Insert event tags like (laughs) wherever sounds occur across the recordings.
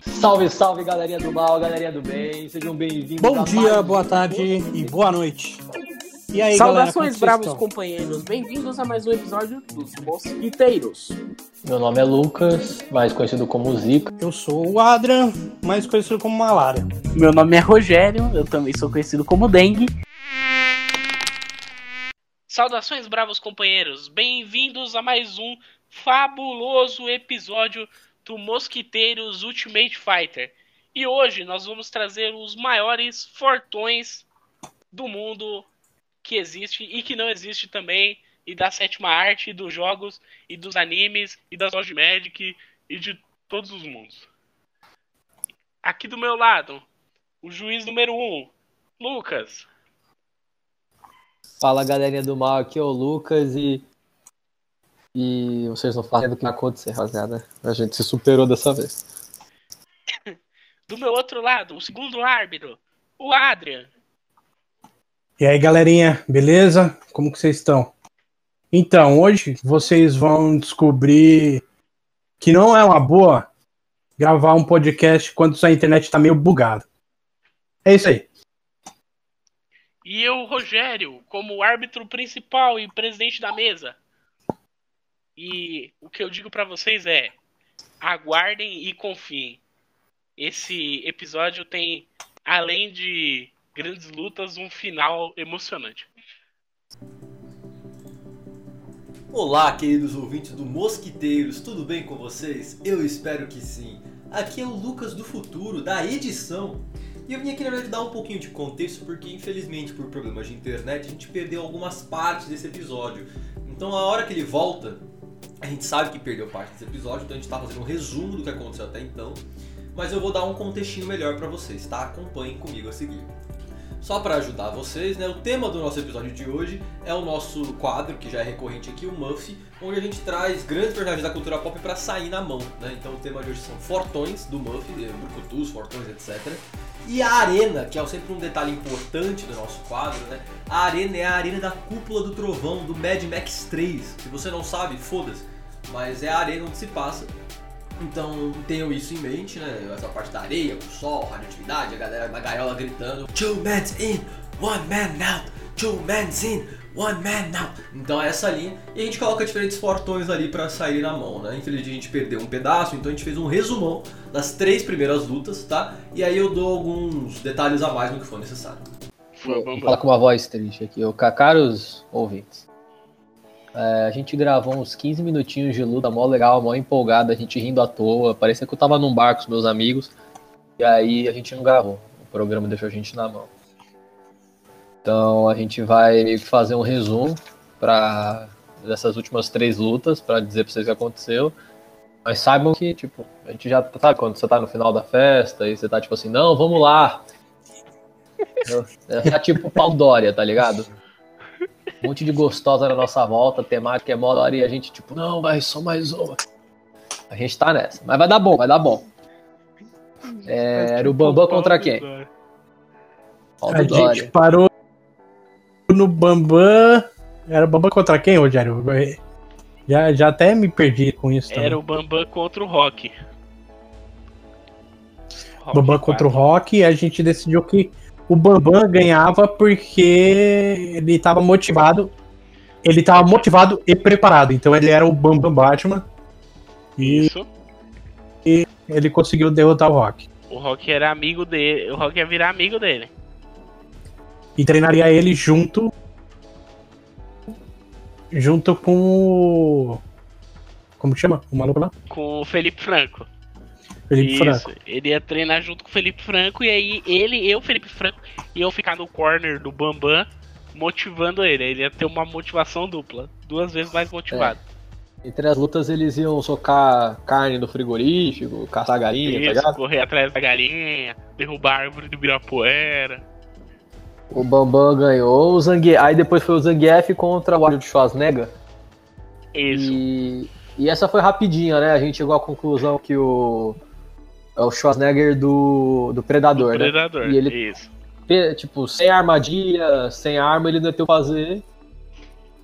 Salve, salve, galerinha do mal, galerinha do bem, sejam bem-vindos. Bom dia, boa tarde e boa noite. E aí, Saudações, galera, bravos companheiros, bem-vindos a mais um episódio dos Mosquiteiros. Meu nome é Lucas, mais conhecido como Zica. Eu sou o Adrian, mais conhecido como Malária. Meu nome é Rogério, eu também sou conhecido como Dengue. Saudações, bravos companheiros, bem-vindos a mais um fabuloso episódio do Mosquiteiros Ultimate Fighter. E hoje nós vamos trazer os maiores fortões do mundo que existe e que não existe também, e da sétima arte, e dos jogos, e dos animes, e das lojas de Magic, e de todos os mundos. Aqui do meu lado, o juiz número 1, um, Lucas. Fala galerinha do mal, aqui é o Lucas e e vocês não fazem do que vai acontecer, rapaziada. A gente se superou dessa vez. (laughs) Do meu outro lado, o segundo árbitro, o Adrian. E aí, galerinha, beleza? Como que vocês estão? Então, hoje vocês vão descobrir que não é uma boa gravar um podcast quando sua internet está meio bugada. É isso aí. E eu, Rogério, como árbitro principal e presidente da mesa. E o que eu digo para vocês é: aguardem e confiem. Esse episódio tem, além de grandes lutas, um final emocionante. Olá, queridos ouvintes do Mosquiteiros, tudo bem com vocês? Eu espero que sim. Aqui é o Lucas do Futuro, da edição. E eu vim aqui na verdade dar um pouquinho de contexto porque infelizmente por problemas de internet a gente perdeu algumas partes desse episódio. Então a hora que ele volta, a gente sabe que perdeu parte desse episódio, então a gente está fazendo um resumo do que aconteceu até então. Mas eu vou dar um contextinho melhor para vocês, tá? Acompanhem comigo a seguir. Só para ajudar vocês, né, o tema do nosso episódio de hoje é o nosso quadro, que já é recorrente aqui, o Muffy, onde a gente traz grandes personagens da cultura pop para sair na mão. Né? Então o tema de hoje são fortões do Muffy, brucutus, fortões, etc. E a arena, que é sempre um detalhe importante do nosso quadro, né? A arena é a arena da cúpula do trovão, do Mad Max 3. Se você não sabe, foda-se. Mas é a arena onde se passa. Então tenham isso em mente, né? Essa parte da areia, o sol, radioatividade, a galera na gaiola gritando Two men's in, one man out, two men's in, One Man Now. Então é essa linha. E a gente coloca diferentes portões ali para sair na mão, né? Infelizmente a gente perdeu um pedaço, então a gente fez um resumão das três primeiras lutas, tá? E aí eu dou alguns detalhes a mais no que for necessário. Vou falar com uma voz triste aqui. O caros ouvintes. É, a gente gravou uns 15 minutinhos de luta, mó legal, mó empolgado, a gente rindo à toa. Parecia que eu tava num bar com os meus amigos. E aí a gente não gravou. O programa deixou a gente na mão. Então a gente vai fazer um resumo para dessas últimas três lutas para dizer para vocês o que aconteceu. Mas saibam que, tipo, a gente já sabe quando você tá no final da festa e você tá tipo assim, não, vamos lá. (laughs) É, é tipo pau Dória, tá ligado? Um monte de gostosa na nossa volta, temática é moda e a gente, tipo, não, vai só mais uma. A gente tá nessa. Mas vai dar bom, vai dar bom. É, era o Bambam contra quem? A gente parou no Bambam. Era o Bambam contra quem, Rogério? Já, já até me perdi com isso. Também. Era o Bambam contra o Rock. Rock Bambam contra o Rock e a gente decidiu que o Bambam ganhava porque ele estava motivado. Ele estava motivado e preparado. Então ele era o Bambam Batman. E, Isso. e ele conseguiu derrotar o Rock. O Rock era amigo dele. O Rock ia virar amigo dele e treinaria ele junto junto com o como que chama? O maluco lá? Com o Felipe Franco. Felipe Isso. Franco. Ele ia treinar junto com o Felipe Franco e aí ele e o Felipe Franco iam ficar no corner do Bambam motivando ele. Ele ia ter uma motivação dupla, duas vezes mais motivado. É. Entre as lutas eles iam socar carne no frigorífico, caçar galinha, tá Isso, tá ligado? correr atrás da galinha, derrubar a árvore do Birapuera. O Bambam ganhou, o Zangief, aí depois foi o Zangief contra o Arnold Schwarzenegger. Isso. E, e essa foi rapidinha, né? A gente chegou à conclusão que o é o Schwarzenegger do, do Predador, do Predador, né? E ele, isso. tipo, sem armadilha, sem arma, ele não ia ter o que fazer.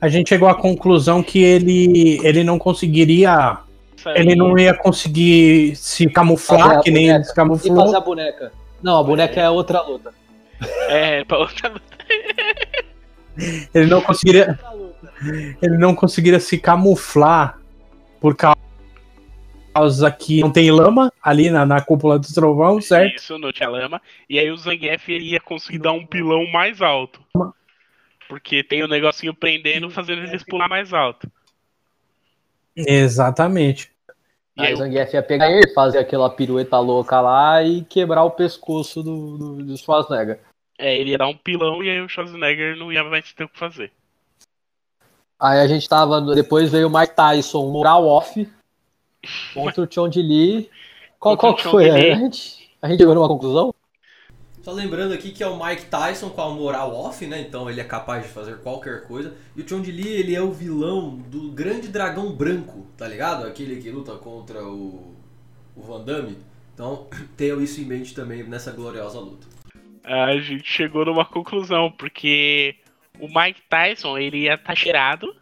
A gente chegou à conclusão que ele, ele não conseguiria. Ele não ia conseguir se camuflar, que nem ele se camuflou. E fazer a boneca. Não, a boneca é, é outra luta. É, pra outra luta. ele não conseguiria. Ele não conseguiria se camuflar por causa que não tem lama ali na, na cúpula do trovão, certo? Isso, não tinha lama. E aí o Zangief ia conseguir dar um pilão mais alto. Porque tem o um negocinho prendendo, fazendo eles pular mais alto. Exatamente. E aí o Zangief ia pegar ele, fazer aquela pirueta louca lá e quebrar o pescoço do, do, do Schwarzenegger. É, ele ia dar um pilão e aí o Schwarzenegger não ia mais ter o que fazer. Aí a gente tava. Depois veio o Mike Tyson, moral off, contra o Chon de Lee. Qual, qual que foi? A gente, a gente chegou numa conclusão? Só lembrando aqui que é o Mike Tyson com a moral off, né? Então ele é capaz de fazer qualquer coisa. E o Chong Li, ele é o vilão do grande dragão branco, tá ligado? Aquele que luta contra o, o Van Damme. Então (clears throat) tenham isso em mente também nessa gloriosa luta. A gente chegou numa conclusão, porque o Mike Tyson, ele ia estar tá cheirado.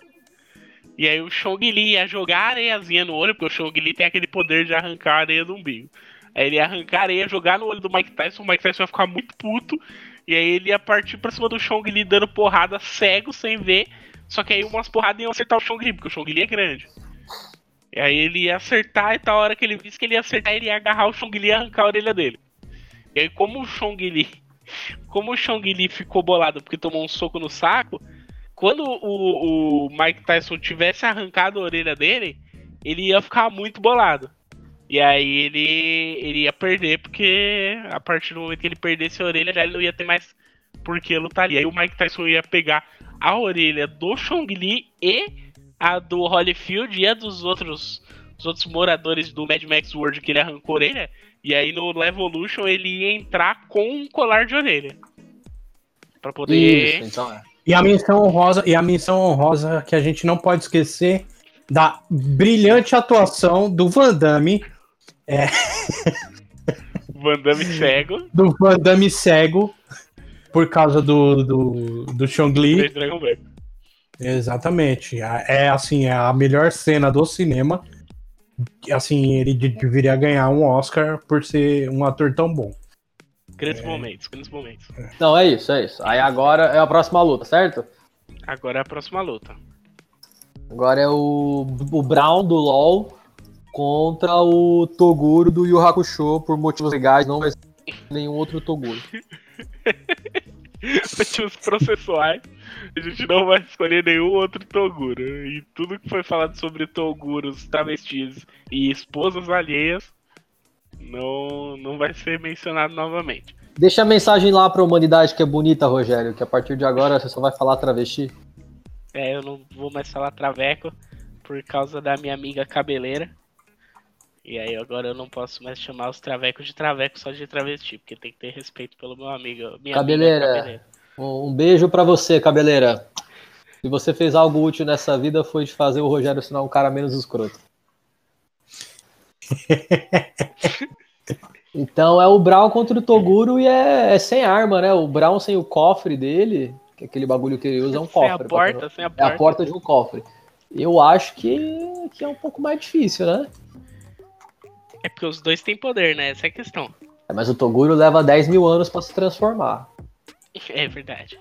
E aí o Chong Li ia jogar areiazinha no olho, porque o Chong Li tem aquele poder de arrancar a areia do umbigo. Aí ele ia arrancar areia, jogar no olho do Mike Tyson, o Mike Tyson ia ficar muito puto. E aí ele ia partir pra cima do Chong Li dando porrada cego, sem ver. Só que aí umas porradas iam acertar o Chong Li, porque o Chong Li é grande. E aí ele ia acertar e tal hora que ele visse que ele ia acertar, ele ia agarrar o Chong Li e arrancar a orelha dele. E aí como o Chong. (laughs) Como o Chong Li ficou bolado porque tomou um soco no saco, quando o, o Mike Tyson tivesse arrancado a orelha dele, ele ia ficar muito bolado. E aí ele, ele ia perder, porque a partir do momento que ele perdesse a orelha, já ele não ia ter mais por que lutar ali. Aí o Mike Tyson ia pegar a orelha do Chong Li e a do Holyfield e a dos outros, outros moradores do Mad Max World que ele arrancou a orelha. E aí no Levolution ele ia entrar com um colar de orelha. Pra poder. Isso, então é. E a menção honrosa, e a menção honrosa que a gente não pode esquecer da brilhante atuação do Van Damme é. (laughs) Van Damme cego. Do Van Damme cego. Por causa do, do, do Chong Li. Exatamente. É assim, é a melhor cena do cinema. Assim, ele deveria ganhar um Oscar por ser um ator tão bom. Grandes é... momentos, grandes momentos. Não, é isso, é isso. Aí agora é a próxima luta, certo? Agora é a próxima luta. Agora é o, o Brown do LoL contra o Toguro do Yu Hakusho por motivos legais, não vai ser nenhum outro Toguro. (laughs) motivos processuais, a gente não vai escolher nenhum outro Toguro. E tudo que foi falado sobre Toguros, travestis e esposas alheias não, não vai ser mencionado novamente. Deixa a mensagem lá pra humanidade que é bonita, Rogério, que a partir de agora você só vai falar travesti. É, eu não vou mais falar traveco por causa da minha amiga cabeleira. E aí agora eu não posso mais chamar os travecos de traveco só de travesti, porque tem que ter respeito pelo meu amigo. Minha cabeleira, cabeleira. um beijo para você, cabeleira. Se você fez algo útil nessa vida foi de fazer o Rogério sinal um cara menos escroto. (laughs) então é o Brown contra o Toguro e é, é, sem arma, né? O Brown sem o cofre dele, que é aquele bagulho que ele usa é um cofre. Sem a porta, sem a porta. É a porta de um cofre. Eu acho que, que é um pouco mais difícil, né? É porque os dois têm poder, né? Essa é a questão. É, mas o Toguro leva 10 mil anos para se transformar. É verdade.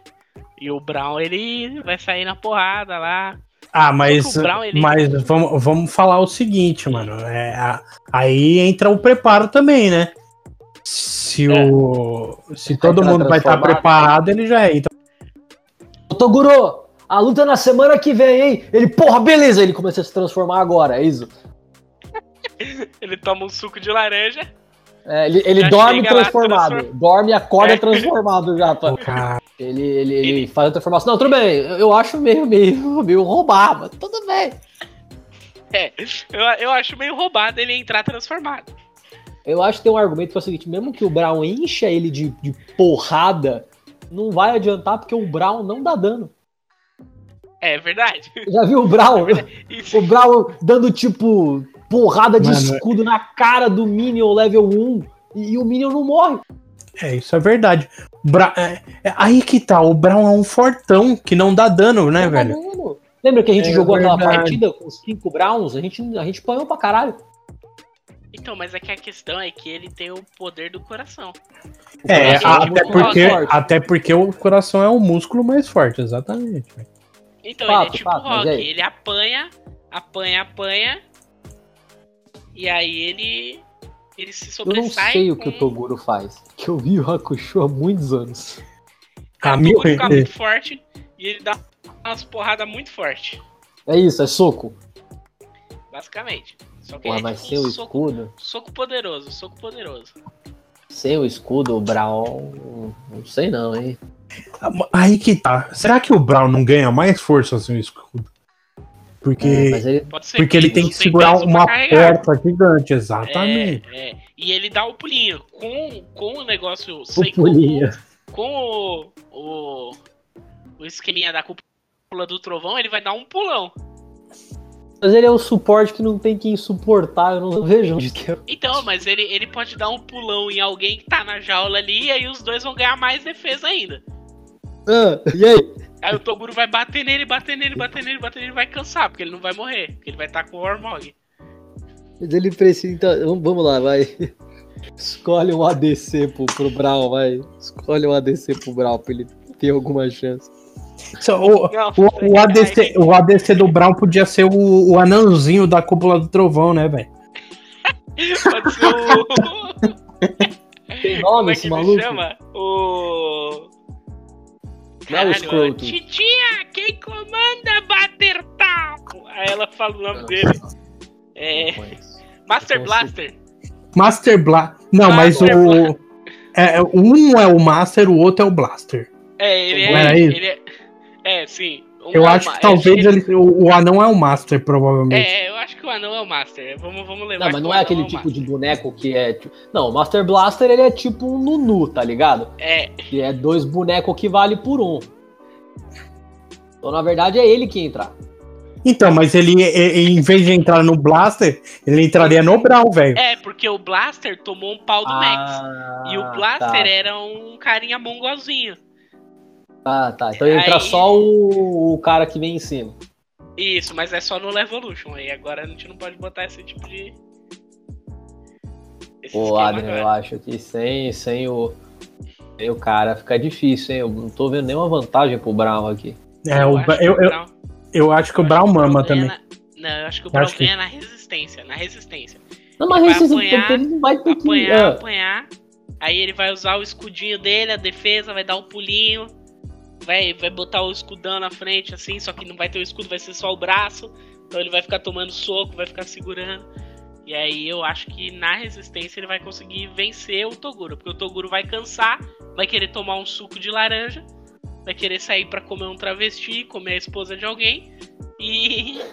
E o Brown, ele vai sair na porrada lá. Ah, mas, Brown, ele... mas vamos, vamos falar o seguinte, mano. É, a, aí entra o preparo também, né? Se, é. o, se todo mundo vai estar tá preparado, ele já entra. Ô, Toguro, a luta é na semana que vem, hein? Ele, porra, beleza, ele começa a se transformar agora, é isso? (laughs) ele toma um suco de laranja. É, ele, ele dorme transformado. Transform... Dorme e acorda é. transformado já. Pra... Ele, ele, ele, ele, faz a transformação. Não, tudo bem. Eu acho meio, meio, (laughs) meio roubado, mas tudo bem. É, eu, eu acho meio roubado ele entrar transformado. Eu acho que tem um argumento que é o seguinte: mesmo que o Brown encha ele de, de porrada, não vai adiantar porque o Brown não dá dano. É verdade. Já viu o Brown? (laughs) É o Brown dando tipo porrada de Mano, escudo na cara do Minion level 1 e, e o Minion não morre. É, isso é verdade. Bra é, é, aí que tá, o Brown é um fortão que não dá dano, né, não velho? Dano. Lembra que a gente é jogou verdade. aquela partida com os cinco Browns? A gente, a gente apanhou pra caralho. Então, mas é que a questão é que ele tem o poder do coração. O é, até, porque, até porque o coração é o músculo mais forte, exatamente. Então, fato, ele é tipo fato, rock, ele apanha, apanha, apanha, e aí ele ele se sobressai. Eu não sei com... o que o Toguro faz, que eu vi o Hakusho há muitos anos. Ah, o Toguro fica muito forte e ele dá umas porradas muito fortes. É isso, é soco. Basicamente. Só que Porra, é mas tipo sem o soco, escudo. Soco poderoso, soco poderoso. Sem o escudo, o Brown. Não sei não, hein? Aí que tá. Será que o Brown não ganha mais força sem o escudo? Porque, é, ele, porque ele tem que segurar uma porta gigante, exatamente. É, é. E ele dá o pulinho. Com, com o negócio o sem pulinho. Com, com o, o, o esqueminha da cúpula do trovão, ele vai dar um pulão. Mas ele é o suporte que não tem quem suportar, eu não (laughs) vejo onde que é. Então, mas ele, ele pode dar um pulão em alguém que tá na jaula ali e aí os dois vão ganhar mais defesa ainda. Ah, e aí? Aí o Toguro vai bater nele, bater nele, bater nele, bater nele, vai cansar, porque ele não vai morrer, porque ele vai estar tá com o Ormog. Mas ele precisa. Então, vamos lá, vai. Escolhe um ADC pro, pro Brown, vai. Escolhe um ADC pro Brown pra ele ter alguma chance. o, não, o, o, ADC, o ADC do Brown podia ser o, o anãozinho da cúpula do trovão, né, velho? Pode ser o. Tem nome é esse maluco? chama? O. Não é o Titia, quem comanda bater tal? Aí ela fala o nome dele. É. Master Blaster. Master Blaster. Não, mas o. É, um é o Master, o outro é o Blaster. É, ele é. é, ele é, é sim. Um eu é acho que talvez ele, o, o, anão é o Master, provavelmente. É, eu acho que o anão é o Master. Vamos, vamos levar. Não, mas não é aquele é tipo master. de boneco que é. Tipo... Não, o Master Blaster ele é tipo um Nunu, tá ligado? É. Que é dois bonecos que vale por um. Então, na verdade, é ele que entra. Então, mas ele, em vez de entrar no Blaster, ele entraria no Brawl, velho. É, porque o Blaster tomou um pau do ah, Max. E o Blaster tá. era um carinha mongolzinho. Ah, tá. Então entra aí... só o, o, cara que vem em cima. Isso, mas é só no Levolution. Aí agora a gente não pode botar esse tipo de. Esse Pô, Adrian, eu acho que sem, sem o. Sem o cara fica difícil, hein? Eu não tô vendo nenhuma vantagem pro Brown aqui. É, eu, acho eu, eu, eu, acho que o Brown mama também. Na... Não, eu acho que o Brown ganha que... na resistência. Na resistência. Não, mas resistência apanhar, ele não vai ter apanhar, que. Apanhar, apanhar. Aí ele vai usar o escudinho dele, a defesa, vai dar um pulinho vai, vai botar o escudão na frente, assim, só que não vai ter o escudo, vai ser só o braço. Então ele vai ficar tomando soco, vai ficar segurando. E aí eu acho que na resistência ele vai conseguir vencer o Toguro. Porque o Toguro vai cansar, vai querer tomar um suco de laranja, vai querer sair para comer um travesti, comer a esposa de alguém. E. (laughs)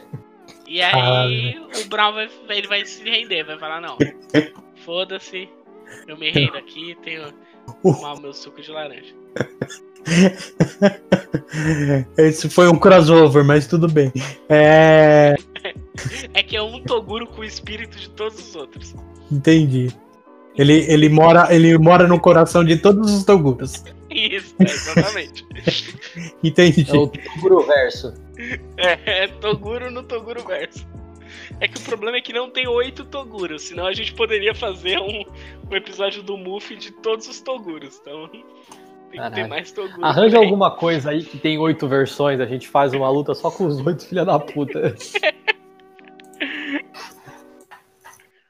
E aí ah, o Brown vai, ele vai se render, vai falar, não. (laughs) Foda-se, eu me rendo aqui, tenho tomar o meu suco de laranja. (laughs) Esse foi um crossover, mas tudo bem. É. É que é um Toguro com o espírito de todos os outros. Entendi. Ele, ele, mora, ele mora no coração de todos os Toguros. Isso, é, exatamente. (laughs) Entendi. É o Toguro verso. É, é Toguro no Toguro verso. É que o problema é que não tem oito Toguros, senão a gente poderia fazer um, um episódio do Muff de todos os Toguros. Então, tem que ter mais Toguro. Arranja também. alguma coisa aí que tem oito versões, a gente faz uma luta só com os oito filha da puta. (laughs)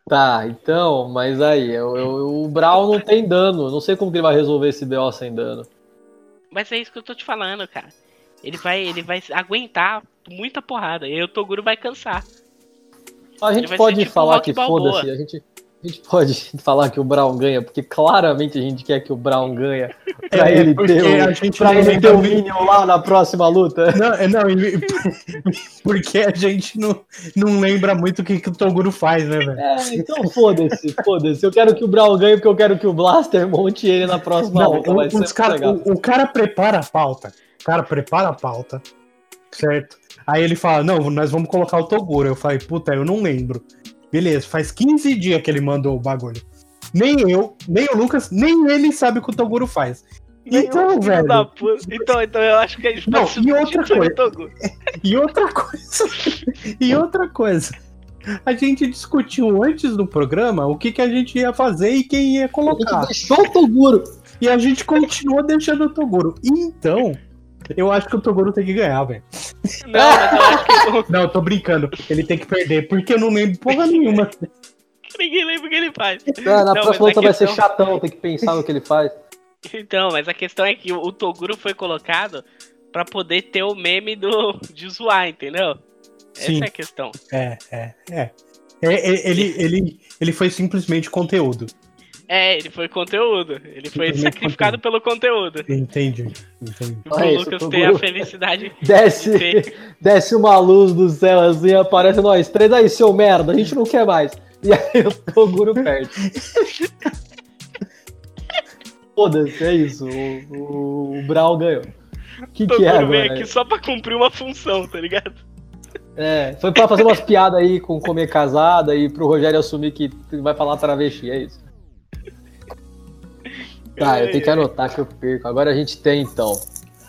tá, então, mas aí, eu, eu, o Brawl não tem dano. Não sei como que ele vai resolver esse BO sem dano. Mas é isso que eu tô te falando, cara. Ele vai, ele vai aguentar muita porrada. E aí o Toguro vai cansar. A gente pode tipo falar que foda-se, a gente, a gente pode (laughs) falar que o Brown ganha, porque claramente a gente quer que o Brown ganha (laughs) pra é, ele ter o, a gente pra ele ter o Minion lá na próxima luta. (laughs) Não, é, não porque a gente não, não lembra muito o que, que o Toguro faz, né, velho? É, então foda-se, foda-se. Eu quero que o Brown ganhe porque eu quero que o Blaster monte ele na próxima não, luta. O, cara, o, o cara prepara a pauta. O cara prepara a pauta, certo? Aí ele fala, não, nós vamos colocar o Toguro. Eu falei, puta, eu não lembro. Beleza, faz 15 dias que ele mandou o bagulho. Nem eu, nem o Lucas, nem ele sabe o que o Toguro faz. Então, velho. Então, então eu acho que a gente Não, (laughs) e outra coisa. E outra coisa. e outra coisa. A gente discutiu antes do programa o que, que a gente ia fazer e quem ia colocar. Deixou o Toguro. E a gente continuou deixando o Toguro. Então, eu acho que o Toguro tem que ganhar, velho. Não, mas eu acho que. Não, tô brincando. Ele tem que perder, porque eu não lembro porra nenhuma. (laughs) Ninguém lembra o que ele faz. Não, na não, próxima luta questão... vai ser chatão, tem que pensar no que ele faz. Então, mas a questão é que o Toguro foi colocado para poder ter o meme do de zoar, entendeu? Sim. Essa é a questão. É, é, é. é ele, ele, ele foi simplesmente conteúdo. É, ele foi conteúdo. Ele foi sacrificado conteúdo. pelo conteúdo. Entendi. entendi. O Lucas isso, ter a felicidade (laughs) desce, de ter... desce uma luz do céu assim, aparece nós três aí, seu merda, a gente não quer mais. E aí o Toguro perde. (laughs) Foda-se, é isso. O, o, o Brawl ganhou. O que, que é agora? veio aqui só pra cumprir uma função, tá ligado? É, foi pra fazer umas piadas aí com comer casada e pro Rogério assumir que vai falar travesti, é isso. Tá, eu tenho que anotar que eu perco. Agora a gente tem então.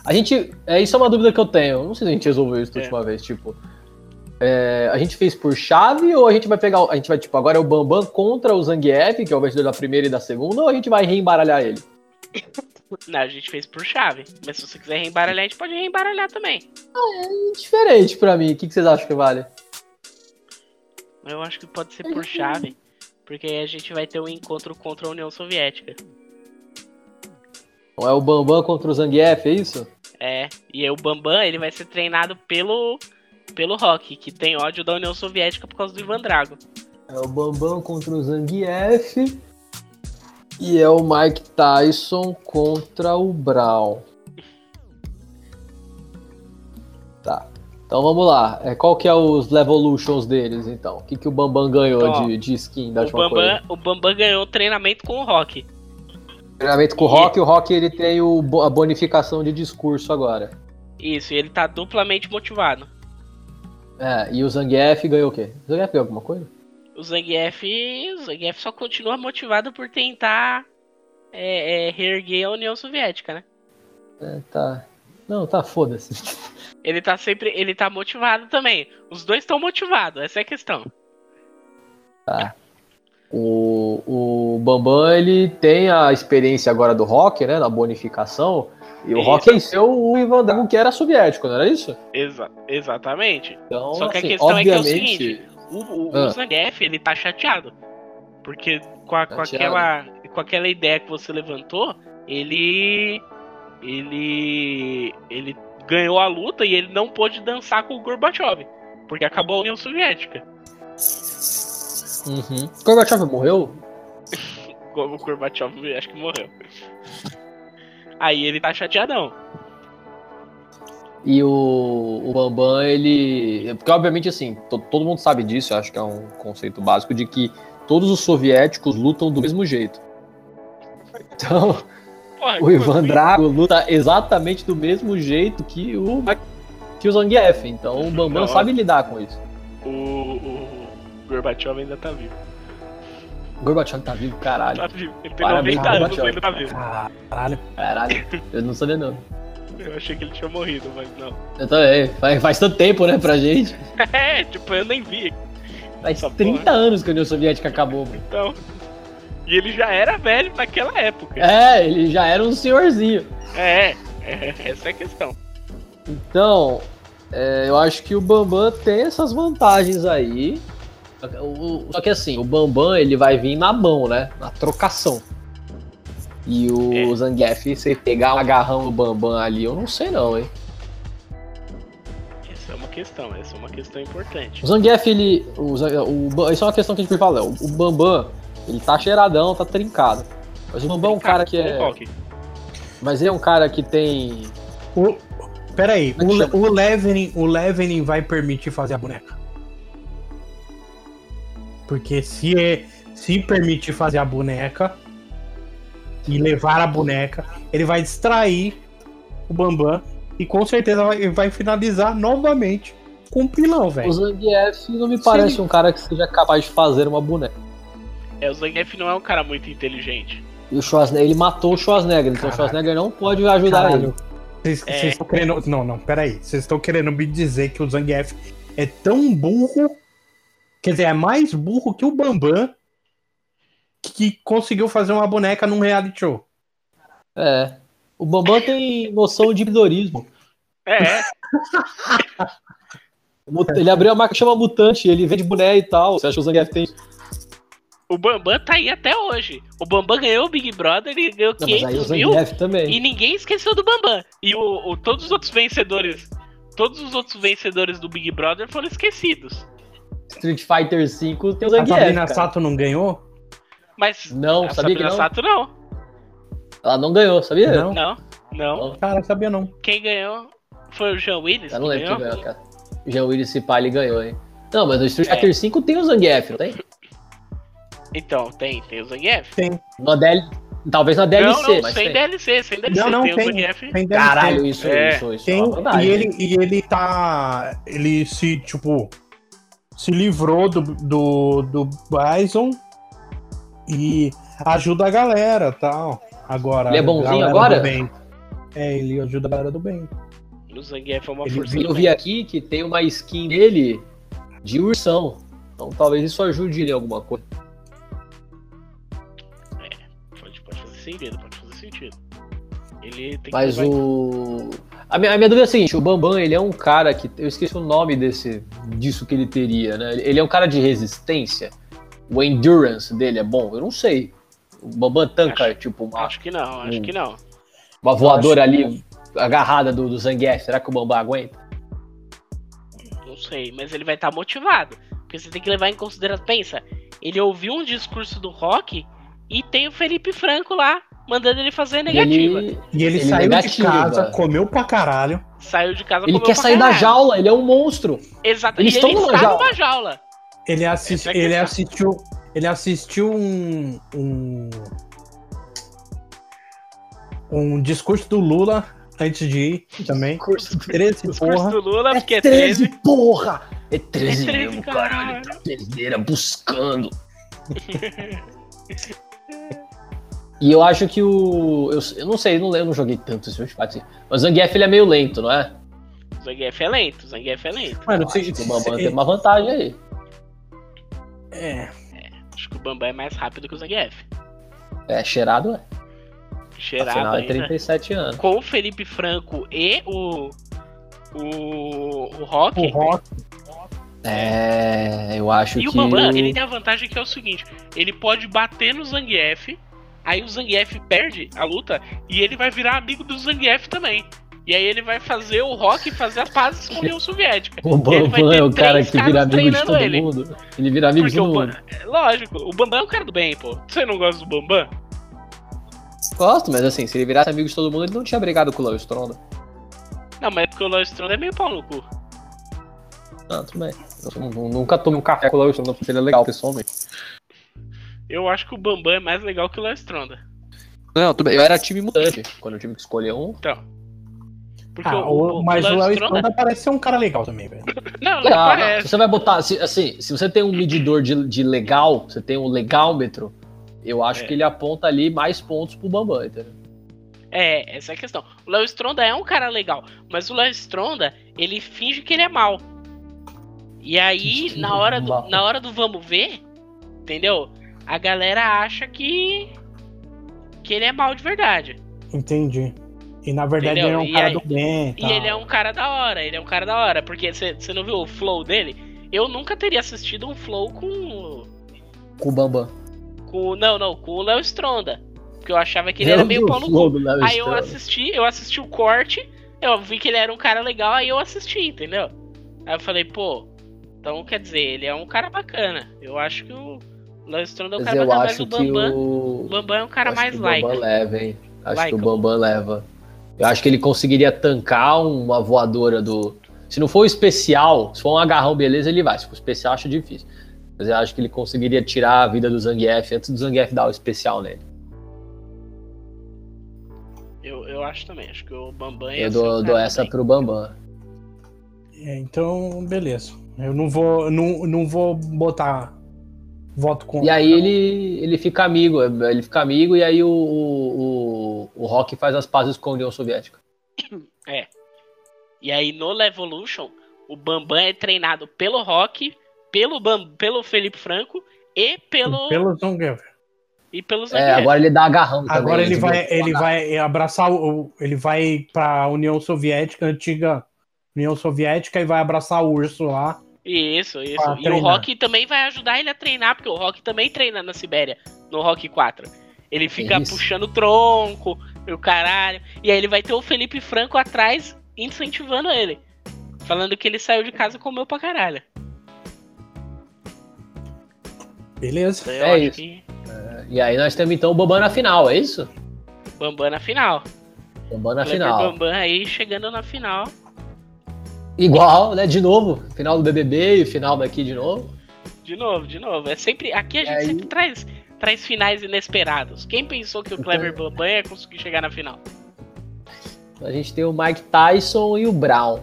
A gente. É, isso é uma dúvida que eu tenho. Não sei se a gente resolveu isso da é. última vez. Tipo, é, a gente fez por chave ou a gente vai pegar. A gente vai, tipo, agora é o Bambam contra o Zangief, que é o vencedor da primeira e da segunda, ou a gente vai reembaralhar ele? (laughs) Não, a gente fez por chave. Mas se você quiser reembaralhar, a gente pode reembaralhar também. Ah, é diferente pra mim. O que, que vocês acham que vale? Eu acho que pode ser por chave. Porque aí a gente vai ter um encontro contra a União Soviética. É o Bambam contra o Zangief, é isso? É, e aí o Bambam ele vai ser treinado pelo pelo Rock, que tem ódio da União Soviética por causa do Ivan Drago. É o Bambam contra o Zangief. E é o Mike Tyson contra o Brown. Tá. Então vamos lá. É, qual que é os Levolutions deles, então? O que, que o Bambam ganhou então, de, de skin da o Bambam, o Bambam ganhou treinamento com o Rock. Treinamento com o Rock, e o Rock ele tem o, a bonificação de discurso agora. Isso, e ele tá duplamente motivado. É, e o Zangief ganhou o quê? O Zangief ganhou alguma coisa? O Zangief, o Zangief só continua motivado por tentar é, é, reerguer a União Soviética, né? É, tá. Não, tá, foda-se. Ele tá sempre. Ele tá motivado também. Os dois estão motivados, essa é a questão. Tá. O, o Bambam, ele tem a experiência agora do rock, né? Na bonificação. E o Rock venceu o Ivan Drago, que era soviético, não era isso? Exa exatamente. Então, Só que assim, a questão obviamente... é que é o seguinte: o, o, ah. o Zangief, ele tá chateado. Porque com, a, com, aquela, com aquela ideia que você levantou, ele. Ele. Ele ganhou a luta e ele não pôde dançar com o Gorbachev. Porque acabou a União Soviética. Uhum. Gorbachev morreu? (laughs) o Gorbachev acho que morreu. Aí ele tá chateadão. E o, o Bambam, ele. Porque, obviamente, assim, to, todo mundo sabe disso, acho que é um conceito básico de que todos os soviéticos lutam do mesmo jeito. Então, Porra, o Ivan assim? Drago luta exatamente do mesmo jeito que o, que o Zangief. Então, o Bambam Não, sabe lidar com isso. O, o Gorbachev ainda tá vivo. Gorbachev tá vivo, caralho. Tá vivo. Ele tem Parabéns, 90 anos, ainda tá vivo. Caralho. Caralho. Eu não sabia não. Eu achei que ele tinha morrido, mas não. Eu também. Faz, faz tanto tempo, né, pra gente. (laughs) é, tipo, eu nem vi. Faz Essa 30 porra. anos que a União Soviética acabou, mano. Então. E ele já era velho naquela época. É, ele já era um senhorzinho. É, é essa é a questão. Então, é, eu acho que o Bambam tem essas vantagens aí. Só que assim, o Bambam ele vai vir na mão, né? Na trocação. E o é. Zangief, você pegar um agarrão no Bambam ali, eu não sei não, hein? Essa é uma questão, essa é uma questão importante. O Zangief, ele. O, o, isso é uma questão que a gente fala, o, o Bambam, ele tá cheiradão, tá trincado. Mas o Bambam é um cara que é. Mas ele é um cara que tem. O, peraí, é o, o, Levenin, o Levenin vai permitir fazer a boneca? Porque se, é, se permitir fazer a boneca e levar a boneca, ele vai distrair o Bambam e com certeza vai, vai finalizar novamente com o pilão, velho. O Zangief não me parece Sim. um cara que seja capaz de fazer uma boneca. É, o Zangief não é um cara muito inteligente. E o Schwarzenegger, ele matou o Schwarzenegger, então o Schwarzenegger não pode ajudar Caralho. ele. Vocês é. estão querendo. Não, não, peraí. Vocês estão querendo me dizer que o Zangief é tão burro. Quer dizer, é mais burro que o Bambam que conseguiu fazer uma boneca num reality show. É. O Bambam tem noção de empreendedorismo. É. (laughs) ele abriu a marca que chama Mutante, ele vende boné e tal. Você acha que o Zangief tem o Bambam tá aí até hoje. O Bambam ganhou o Big Brother, ele ganhou Não, 500 mil. Também. E ninguém esqueceu do Bambam. E o, o, todos os outros vencedores. Todos os outros vencedores do Big Brother foram esquecidos. Street Fighter V tem o Zangief. A Sabrina Sato não ganhou? Mas. Não, a sabia Sabrina que não? Sato não. Ela não ganhou, sabia? Não. Não. não. Cara, sabia não. Quem ganhou foi o Jean Willis. Eu não lembro quem ganhou, cara. O Jean Willis e Pali ganhou, hein? Não, mas no Street Fighter é. V tem o Zangief, não tem? Então, tem, tem o Zangief? Tem. Na DL... Talvez na DLC, não, não, mas sem tem. DLC, sem DLC. Não, não, tem, tem, o Caralho, isso, é. isso, isso. Tem, é e, ele, e ele tá. Ele se, tipo. Se livrou do, do, do Bison e ajuda a galera tal. Agora. Ele é bonzinho agora? É, ele ajuda a galera do bem. O Zangief é uma ele, força. Eu vi aqui que tem uma skin dele de ursão. Então talvez isso ajude ele em alguma coisa. sentido, pode fazer sentido. Ele tem Mas o. A minha, a minha, dúvida é a seguinte: o Bambam, ele é um cara que. Eu esqueci o nome desse, disso que ele teria, né? Ele é um cara de resistência. O endurance dele é bom? Eu não sei. O Bambam tanca, acho, tipo. Uma, acho que não, acho um, que não. Uma voadora ali agarrada do, do Zangief. Será que o Bambam aguenta? Não sei, mas ele vai estar tá motivado. Porque você tem que levar em consideração. Pensa, ele ouviu um discurso do rock e tem o Felipe Franco lá, mandando ele fazer negativa. Ele, e ele, ele saiu negativa. de casa, comeu pra caralho. Saiu de casa, Ele quer sair da jaula, ele é um monstro. Exato, eles estão numa, jaula. numa jaula. Ele, assisti, é ele assistiu. Ele assistiu um, um. Um discurso do Lula antes de ir também. Discurso do, 13 porra. do Lula, porque é 13, é 13 porra! É 13, é 13 mesmo, caralho. caralho. buscando. (laughs) E eu acho que o. Eu, eu não sei, eu não, eu não joguei tanto esse Fight, mas o Zangief ele é meio lento, não é? O Zangief é lento, o Zangief é lento. Mano, se, que o Bambam tem uma vantagem aí. É. é. Acho que o Bambam é mais rápido que o Zangief. É, cheirado é. Cheirado Afinal, é 37 anos. Com o Felipe Franco e o. O. O Rock. O Rock. É, eu acho e que. E o Bambam, ele tem a vantagem que é o seguinte: ele pode bater no Zangief Aí o Zangief perde a luta e ele vai virar amigo do Zangief também. E aí ele vai fazer o Rock fazer as pazes com a União Soviética. O Bambam é o cara que vira amigo de todo ele. mundo. Ele vira amigo de todo mundo. É, lógico, o Bambam é o cara do bem, pô. Você não gosta do Bambam? Gosto, mas assim, se ele virasse amigo de todo mundo, ele não tinha brigado com o Léo Stronda. Não, mas é porque o Stronda é meio pau no cu. Ah, tudo bem. Eu nunca tomei um café com o Léo Stronda porque ele é legal pessoalmente. Eu acho que o Bambam é mais legal que o Lestronda. Não, tudo bem. Eu era time mutante. Quando eu tive que escolher um. Então. Porque ah, o, o, mas o Léo Stronda parece ser um cara legal também, velho. (laughs) Não, não, ah, parece. Se você vai botar. Se, assim, se você tem um medidor de, de legal, você tem um legálmetro, eu acho é. que ele aponta ali mais pontos pro Bambam, entendeu? É, essa é a questão. O Léo Stronda é um cara legal, mas o Léo Stronda, ele finge que ele é mal. E aí, na hora do, na hora do vamos ver, entendeu? A galera acha que que ele é mal de verdade. Entendi. E na verdade Entendeu? ele é um e cara aí, do bem. E ele é um cara da hora, ele é um cara da hora. Porque você não viu o flow dele? Eu nunca teria assistido um flow com. Com o Bambam. Com, não, não, com o Léo Stronda. Porque eu achava que ele eu era meio pau no cu. Aí eu assisti, eu assisti o corte, eu vi que ele era um cara legal, aí eu assisti, entendeu? Aí eu falei, pô, então quer dizer, ele é um cara bacana. Eu acho que o. Léo Stronda é o cara eu mais acho que Bambam. O... Bambam é um cara acho mais que like. O Bambam leva, hein? Acho like que o Bambam leva. Eu acho que ele conseguiria tancar uma voadora do. Se não for especial, se for um agarrão, beleza, ele vai. Se for especial, acho difícil. Mas eu acho que ele conseguiria tirar a vida do Zangief antes do Zangief dar o especial nele. Eu, eu acho também. Acho que o Bambam Eu dou, dou essa também. pro Bambam. É, então, beleza. Eu não vou, não, não vou botar Voto com. E aí ele, ele fica amigo, ele fica amigo e aí o, o, o Rock faz as pazes com a União Soviética. É. E aí no Levolution, o Bambam é treinado pelo Rock, pelo, Bam, pelo Felipe Franco e pelo. Pelo Zangief. E pelo É, agora ele dá agarrão também. Agora ele vai, devia- ele vai abraçar o. Ele vai pra União Soviética, antiga União Soviética, e vai abraçar o urso lá. Isso, isso. E o. Rock também vai ajudar ele a treinar, porque o Rock também treina na Sibéria, no Rock 4. Ele fica Isso. puxando o tronco e o caralho. E aí ele vai ter o Felipe Franco atrás incentivando ele. Falando que ele saiu de casa e comeu pra caralho. Beleza. Então eu É isso. que E aí nós temos então o Bambam na final, é isso? Bambam na final. Bambam na Kleber final. Bambam aí chegando na final. Igual, né? De novo, final do BBB e final daqui de novo. De novo, de novo. É sempre. Aqui a gente aí- sempre traz, traz finais inesperados. Quem pensou que o Então- Kleber Bambam ia conseguir chegar na final? A gente tem o Mike Tyson e o Brown.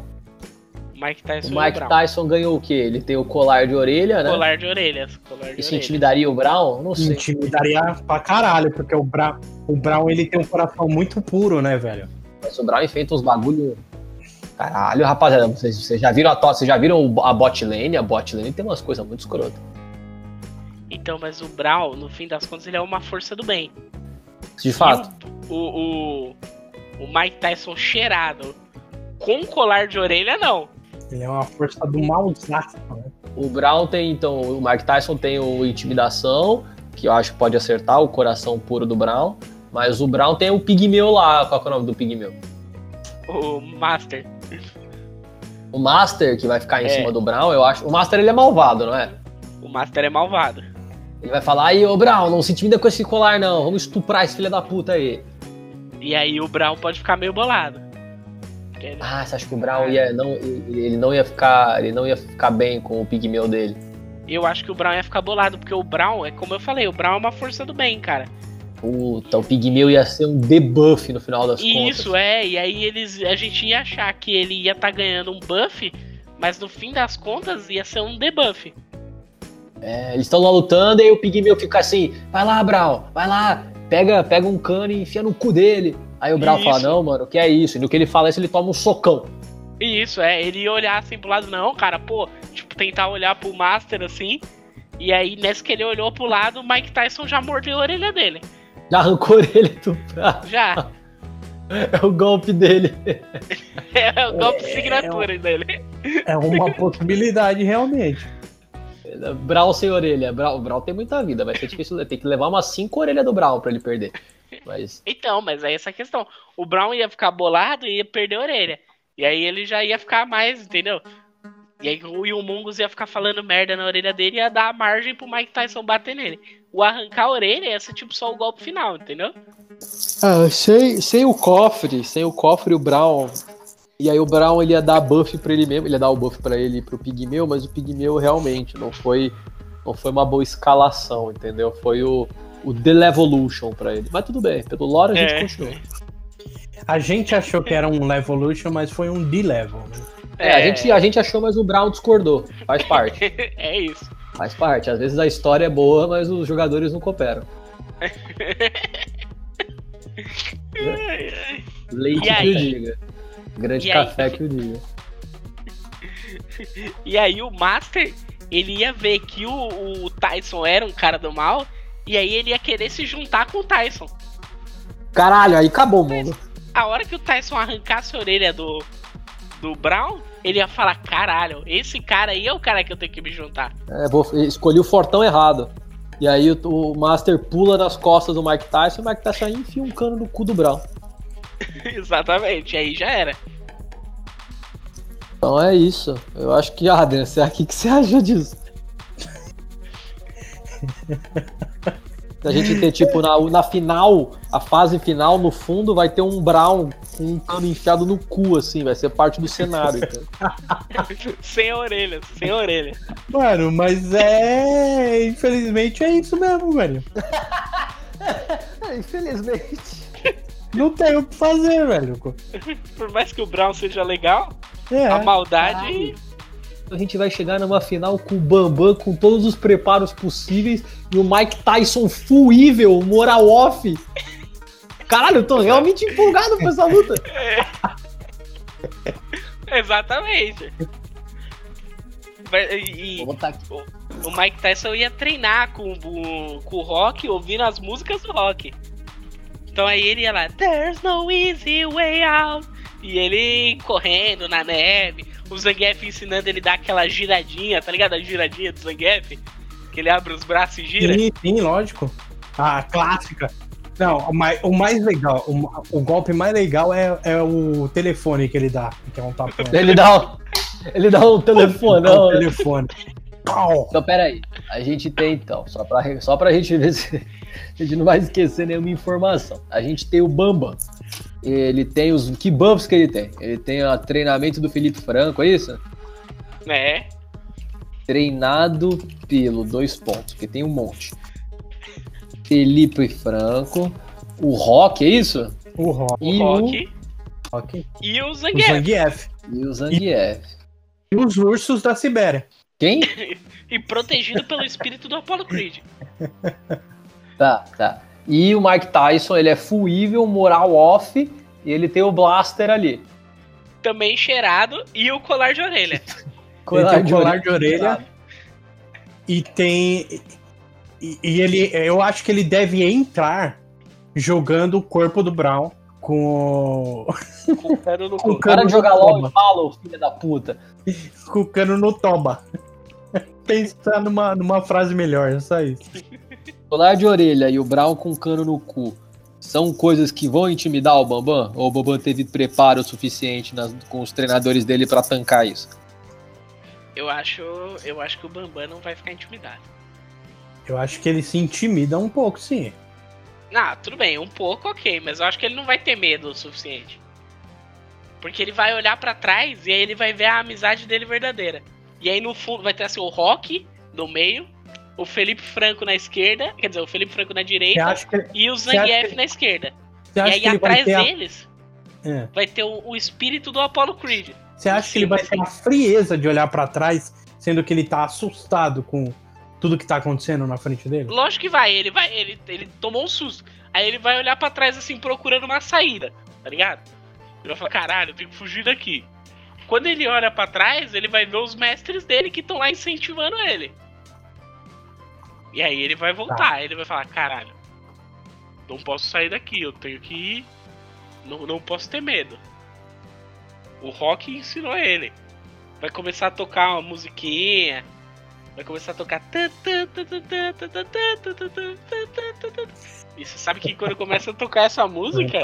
O Mike Tyson O e o Mike Brown. Tyson ganhou o quê? Ele tem o colar de orelha, né? Colar de orelhas. Colar de Isso orelhas. intimidaria o Brown? Não sei. Intimidaria pra caralho, porque o Brown, o Brown ele tem um coração muito puro, né, velho? Mas o Brown enfeita uns bagulho. Caralho, rapaziada, vocês, vocês já viram a to- vocês já viram a bot lane? A bot lane tem umas coisas muito escrotas. Então, mas o Brown, no fim das contas, ele é uma força do bem. De fato. E o, o, o, o Mike Tyson cheirado com colar de orelha, não. Ele é uma força do malzaço, né? O Brown tem, então, o Mike Tyson tem o Intimidação, que eu acho que pode acertar o coração puro do Brown. Mas o Brown tem o Pigmeu lá. Qual é o nome do Pigmeu? O Master. O Master, que vai ficar em É. cima do Brown, eu acho. O Master ele é malvado, não é? O Master é malvado. Ele vai falar, aí, ô Brown, não se intimida com esse colar, não. Vamos estuprar esse filho da puta aí. E aí o Brown pode ficar meio bolado. Ele- Ah, você acha que o Brown ia, não, ele não ia ficar. Ele não ia ficar bem com o pigmeu dele. Eu acho que o Brown ia ficar bolado, porque o Brown, é como eu falei, o Brown é uma força do bem, cara. Puta, o pigmeu ia ser um debuff no final das E contas. isso é, e aí eles a gente ia achar que ele ia estar ganhando um buff, mas no fim das contas ia ser um debuff. É, eles estão lá lutando e o pigmeu fica assim: vai lá, Brown, vai lá, pega, pega um cano e enfia no cu dele. Aí o Brown fala: Isso. não, mano, o que é isso? E no que ele fala isso, ele toma um socão. E isso, é, ele ia olhar assim pro lado, não, cara, pô, tipo, tentar olhar pro Master assim. E aí, nessa que ele olhou pro lado, o Mike Tyson já mordeu a orelha dele. Já arrancou a orelha do Brown. Já. É o golpe dele. (laughs) É o golpe de assinatura dele. É uma possibilidade, realmente. Brown sem orelha. Brown, o Brown tem muita vida, vai ser difícil. Tem que levar umas 5 orelhas do Brown pra ele perder. Mas Então, mas aí essa questão. O Brown ia ficar bolado e ia perder a orelha. E aí ele já ia ficar mais, entendeu? E aí o Yumungus ia ficar falando merda na orelha dele e ia dar margem pro Mike Tyson bater nele. O arrancar a orelha ia ser tipo só o golpe final, entendeu? Ah, sem, sem o cofre, sem o cofre o Brown. E aí o Brown ele ia dar buff pra ele mesmo, ele ia dar o buff pra ele e pro Pigmeu, mas o Pigmeu realmente não foi não foi uma boa escalação, entendeu? Foi o, o Delevolution pra ele. Mas tudo bem, pelo lore a gente É. continua. A gente achou que era um Levolution, mas foi um D-Level. Né? É, a, gente, a gente achou, mas o Brown discordou. Faz parte. (laughs) é isso. Faz parte. Às vezes a história é boa, mas os jogadores não cooperam. (laughs) Leite que aí? o diga. Grande E aí? café que o diga. (laughs) E aí o Master, ele ia ver que o, o Tyson era um cara do mal, e aí ele ia querer se juntar com o Tyson. Caralho, aí acabou o mundo. A hora que o Tyson arrancasse a orelha do, do Brown, ele ia falar, caralho, esse cara aí é o cara que eu tenho que me juntar. É, vou, escolhi o fortão errado. E aí o, o Master pula nas costas do Mike Tyson e o Mike Tyson aí enfia um cano no cu do Brown. (laughs) Exatamente, aí já era. Então é isso. Eu acho que, Adrian, você aqui que você (laughs) acha disso? (laughs) Se a gente ter, tipo, na, na final, a fase final, no fundo, vai ter um Brown com um cano enfiado no cu, assim, vai ser parte do cenário. entendeu? (laughs) sem orelha, sem orelha. Mano, mas é. Infelizmente é isso mesmo, velho. (laughs) É, infelizmente. Não tem o que fazer, velho. (laughs) Por mais que o Brown seja legal, É. a maldade. A gente vai chegar numa final com o Bambam com todos os preparos possíveis e o Mike Tyson full evil, moral off. Caralho, eu tô realmente empolgado com essa luta. É. (laughs) Exatamente. E, o, o, Mike Tyson ia treinar com, o, com o rock, ouvindo as músicas do rock. Então aí ele ia lá, There's no easy way out. E ele correndo na neve, o Zangief ensinando ele dar aquela giradinha, tá ligado? A giradinha do Zangief. Que ele abre os braços e gira. Sim, sim, lógico. A clássica. Não, o mais, o mais legal, o, o, golpe mais legal é, é o telefone que ele dá, que é um tapão. (laughs) Ele dá, ele dá um telefone, não. Né? telefone. Então, pera aí. A gente tem, então, só pra, só pra gente ver se (laughs) a gente não vai esquecer nenhuma informação. A gente tem o Bamba. Ele tem os. Que buffs que ele tem? Ele tem o treinamento do Felipe Franco, é isso? É. Treinado pelo dois pontos, porque tem um monte. Felipe Franco. O Rock, é isso? O Rock. E o Rock. Rock. E o Zangief. O Zangief. E o Zangief. E, e os ursos da Sibéria. Quem? (laughs) e protegido pelo espírito do Apollo Creed. Tá, tá. E o Mike Tyson, ele é full evil, moral off, e ele tem o blaster ali. Também cheirado e o colar de orelha. (laughs) colar, de, colar orelha. de orelha. E tem. E, e, ele. Eu acho que ele deve entrar jogando o corpo do Brown com. (laughs) Com o cano no com o cara de jogar LOL e fala, filho da puta. com o cano no toba. (laughs) Pensar numa, numa frase melhor, só isso. Colar de orelha e o Brown com cano no cu são coisas que vão intimidar o Bambam? Ou o Bambam teve preparo suficiente nas, com os treinadores dele para tancar isso? Eu acho, eu acho que o Bambam não vai ficar intimidado. Eu acho que ele se intimida um pouco, sim. Ah, tudo bem, um pouco ok, mas eu acho que ele não vai ter medo o suficiente. Porque ele vai olhar para trás e aí ele vai ver a amizade dele verdadeira. E aí no fundo vai ter assim o Rock no meio, o Felipe Franco na esquerda, quer dizer, o Felipe Franco na direita e o Zangief na esquerda. E aí atrás deles a... é. vai ter o, o, espírito do Apollo Creed. Você acha que ele vai ter a frieza de olhar para trás, sendo que ele tá assustado com tudo que tá acontecendo na frente dele? Lógico que vai, ele vai, ele, ele tomou um susto. Aí ele vai olhar para trás assim procurando uma saída, tá ligado? Ele vai falar, caralho, eu tenho que fugir daqui. Quando ele olha para trás, ele vai ver os mestres dele que estão lá incentivando ele. E aí ele vai voltar, tá. ele vai falar, caralho, não posso sair daqui, eu tenho que ir. Não, não posso ter medo. O rock ensinou ele. Vai começar a tocar uma musiquinha. Vai começar a tocar. E você sabe que quando começa a tocar essa música.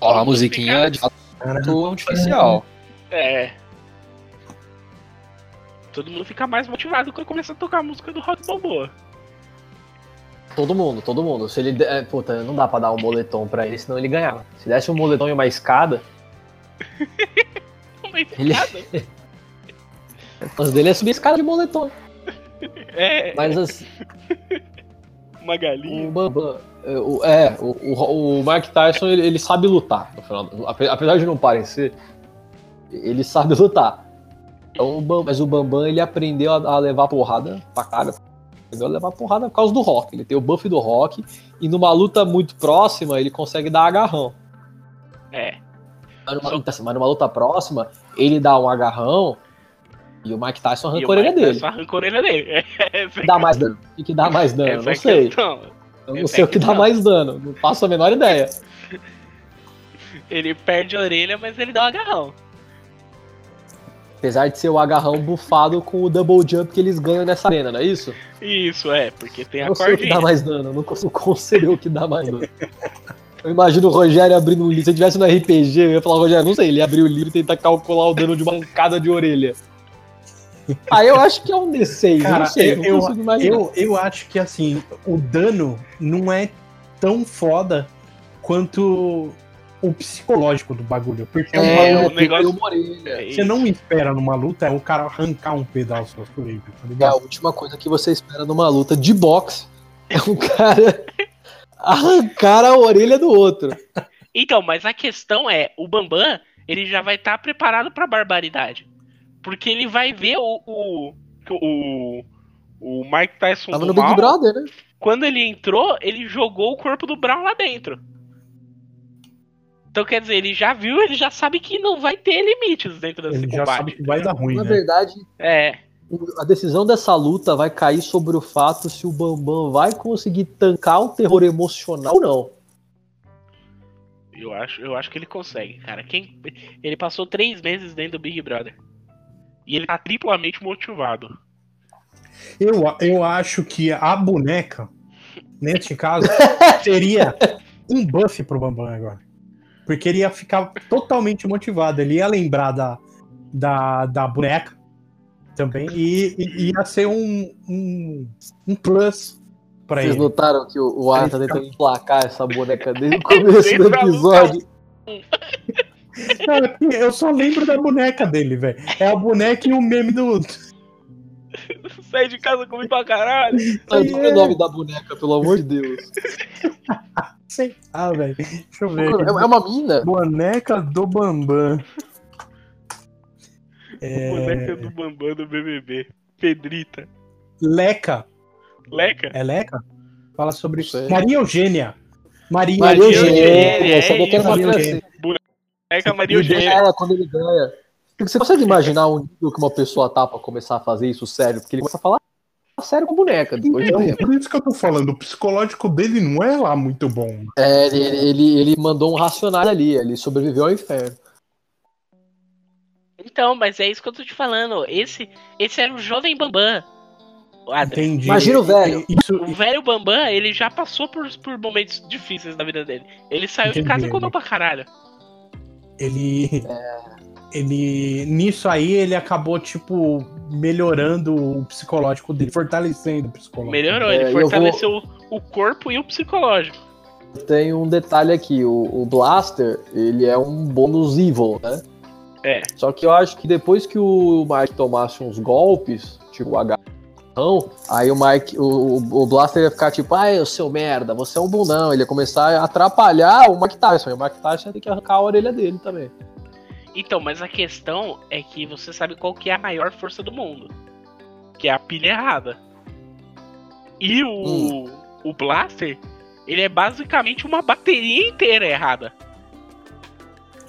Ó, a musiquinha de fato artificial. É todo mundo fica mais motivado quando começa a tocar a música do Rock Balboa. Todo mundo, todo mundo. Se ele. É, puta, não dá pra dar um moletom pra ele, senão ele ganhava. Se desse um moletom e uma escada. (laughs) uma escada? (laughs) Ele... Os dele é subir escada de moletom. É. Mas assim. Uma galinha. O Bambam. É, o, é, o, o Mike Tyson ele, ele sabe lutar. No final, apesar de não parecer, ele sabe lutar. Então, mas o Bambam ele aprendeu a, levar porrada pra cara. Aprendeu a levar porrada por causa do rock. Ele tem o buff do rock. E numa luta muito próxima, ele consegue dar agarrão. É. Mas numa, assim, mas numa luta próxima, ele dá um agarrão e o Mike Tyson arranca a orelha dele. Tyson arranca a orelha dele. (laughs) É, dá mais dano. O que dá mais dano? Essa não sei. Questão. Eu não sei o que dá mais dano. Não faço a menor ideia. (laughs) Ele perde a orelha, mas ele dá um agarrão. Apesar de ser o agarrão bufado com o double jump que eles ganham nessa arena, não é isso? Isso, é, porque tem a não sei o que dá mais dano, não consigo conceber o que dá mais dano. Eu imagino o Rogério abrindo um livro. Se eu tivesse no RPG, eu ia falar, Rogério, não sei, ele abriu o livro e tentar calcular o dano de uma arrancada de orelha. (laughs) Ah, eu acho que é um D6, Cara, não sei, eu, não eu, eu, eu acho que assim, o dano não é tão foda quanto o psicológico do bagulho. Porque é, é um bagulho, negócio... você não espera numa luta é o cara arrancar um pedaço da sua orelha, tá ligado? É a última coisa que você espera numa luta de boxe é um cara arrancar a orelha do outro. Então, mas a questão é, o Bambam, ele já vai estar tá preparado pra barbaridade. Porque ele vai ver o. O, o, o Mike Tyson. Tava no Big Brother, né? Quando ele entrou, ele jogou o corpo do Brown lá dentro. Então, quer dizer, ele já viu, ele já sabe que não vai ter limites dentro desse Ele combate. já sabe que vai dar ruim, Na né? verdade, É. a decisão dessa luta vai cair sobre o fato se o Bambam vai conseguir tancar o terror emocional ou não. Eu acho, eu acho que ele consegue, cara. Quem, ele passou três meses dentro do Big Brother. E ele tá triplamente motivado. Eu, eu acho que a boneca, neste caso, (laughs) seria um buff pro Bambam agora. Porque ele ia ficar totalmente motivado. Ele ia lembrar da, da, da boneca também. E, e ia ser um, um, um plus pra Vocês ele. notaram que o, o Ar tá tentando emplacar essa boneca desde o começo do episódio. Não, porque eu só lembro da boneca dele, velho. É a boneca e o meme do. Sai de casa comigo pra caralho. Não, qual é o nome da boneca, pelo amor de Deus? Sei lá, velho. Deixa eu ver. É é uma mina? Boneca do Bambam. (laughs) É... Boneca do Bambam do BBB. Pedrita. Leca. Leca? É Leca? Fala sobre Sei. Maria Eugênia. Maria, Maria Eugênia, Eugênia. é daqui é isso, uma Maria. Eugênia. Leca Maria Eugênia. ela quando ele ganha. Você consegue imaginar o nível que uma pessoa tá pra começar a fazer isso sério? Porque ele começa a falar sério com boneca depois de Então, tempo. por isso que eu tô falando, o psicológico dele não é lá muito bom. É, ele, ele, ele mandou um racional ali, ele sobreviveu ao inferno. Então, mas é isso que eu tô te falando. Esse, esse era o jovem Bambam. Entendi. Imagina o velho. Isso, O velho Bambam, ele já passou por, por momentos difíceis na vida dele. Ele saiu de Entendi, casa e comeu pra caralho. ele. Ele. Nisso aí, ele acabou, tipo, melhorando o psicológico dele, fortalecendo o psicológico. Melhorou, É, ele eu fortaleceu o corpo e o psicológico. Tem um detalhe aqui, o, o Blaster, ele é um bônus evil, né? É. Só que eu acho que depois que o Mike tomasse uns golpes, tipo o agarrão, aí o Mike, o, o Blaster ia ficar tipo, ai, o seu merda, você é um bundão. Ele ia começar a atrapalhar o Mike Tyson. E o Mike Tyson ia ter que arrancar a orelha dele também. Então, mas a questão é que você sabe qual que é a maior força do mundo. Que é a pilha errada. E o, Hum. o Blaster, ele é basicamente uma bateria inteira errada.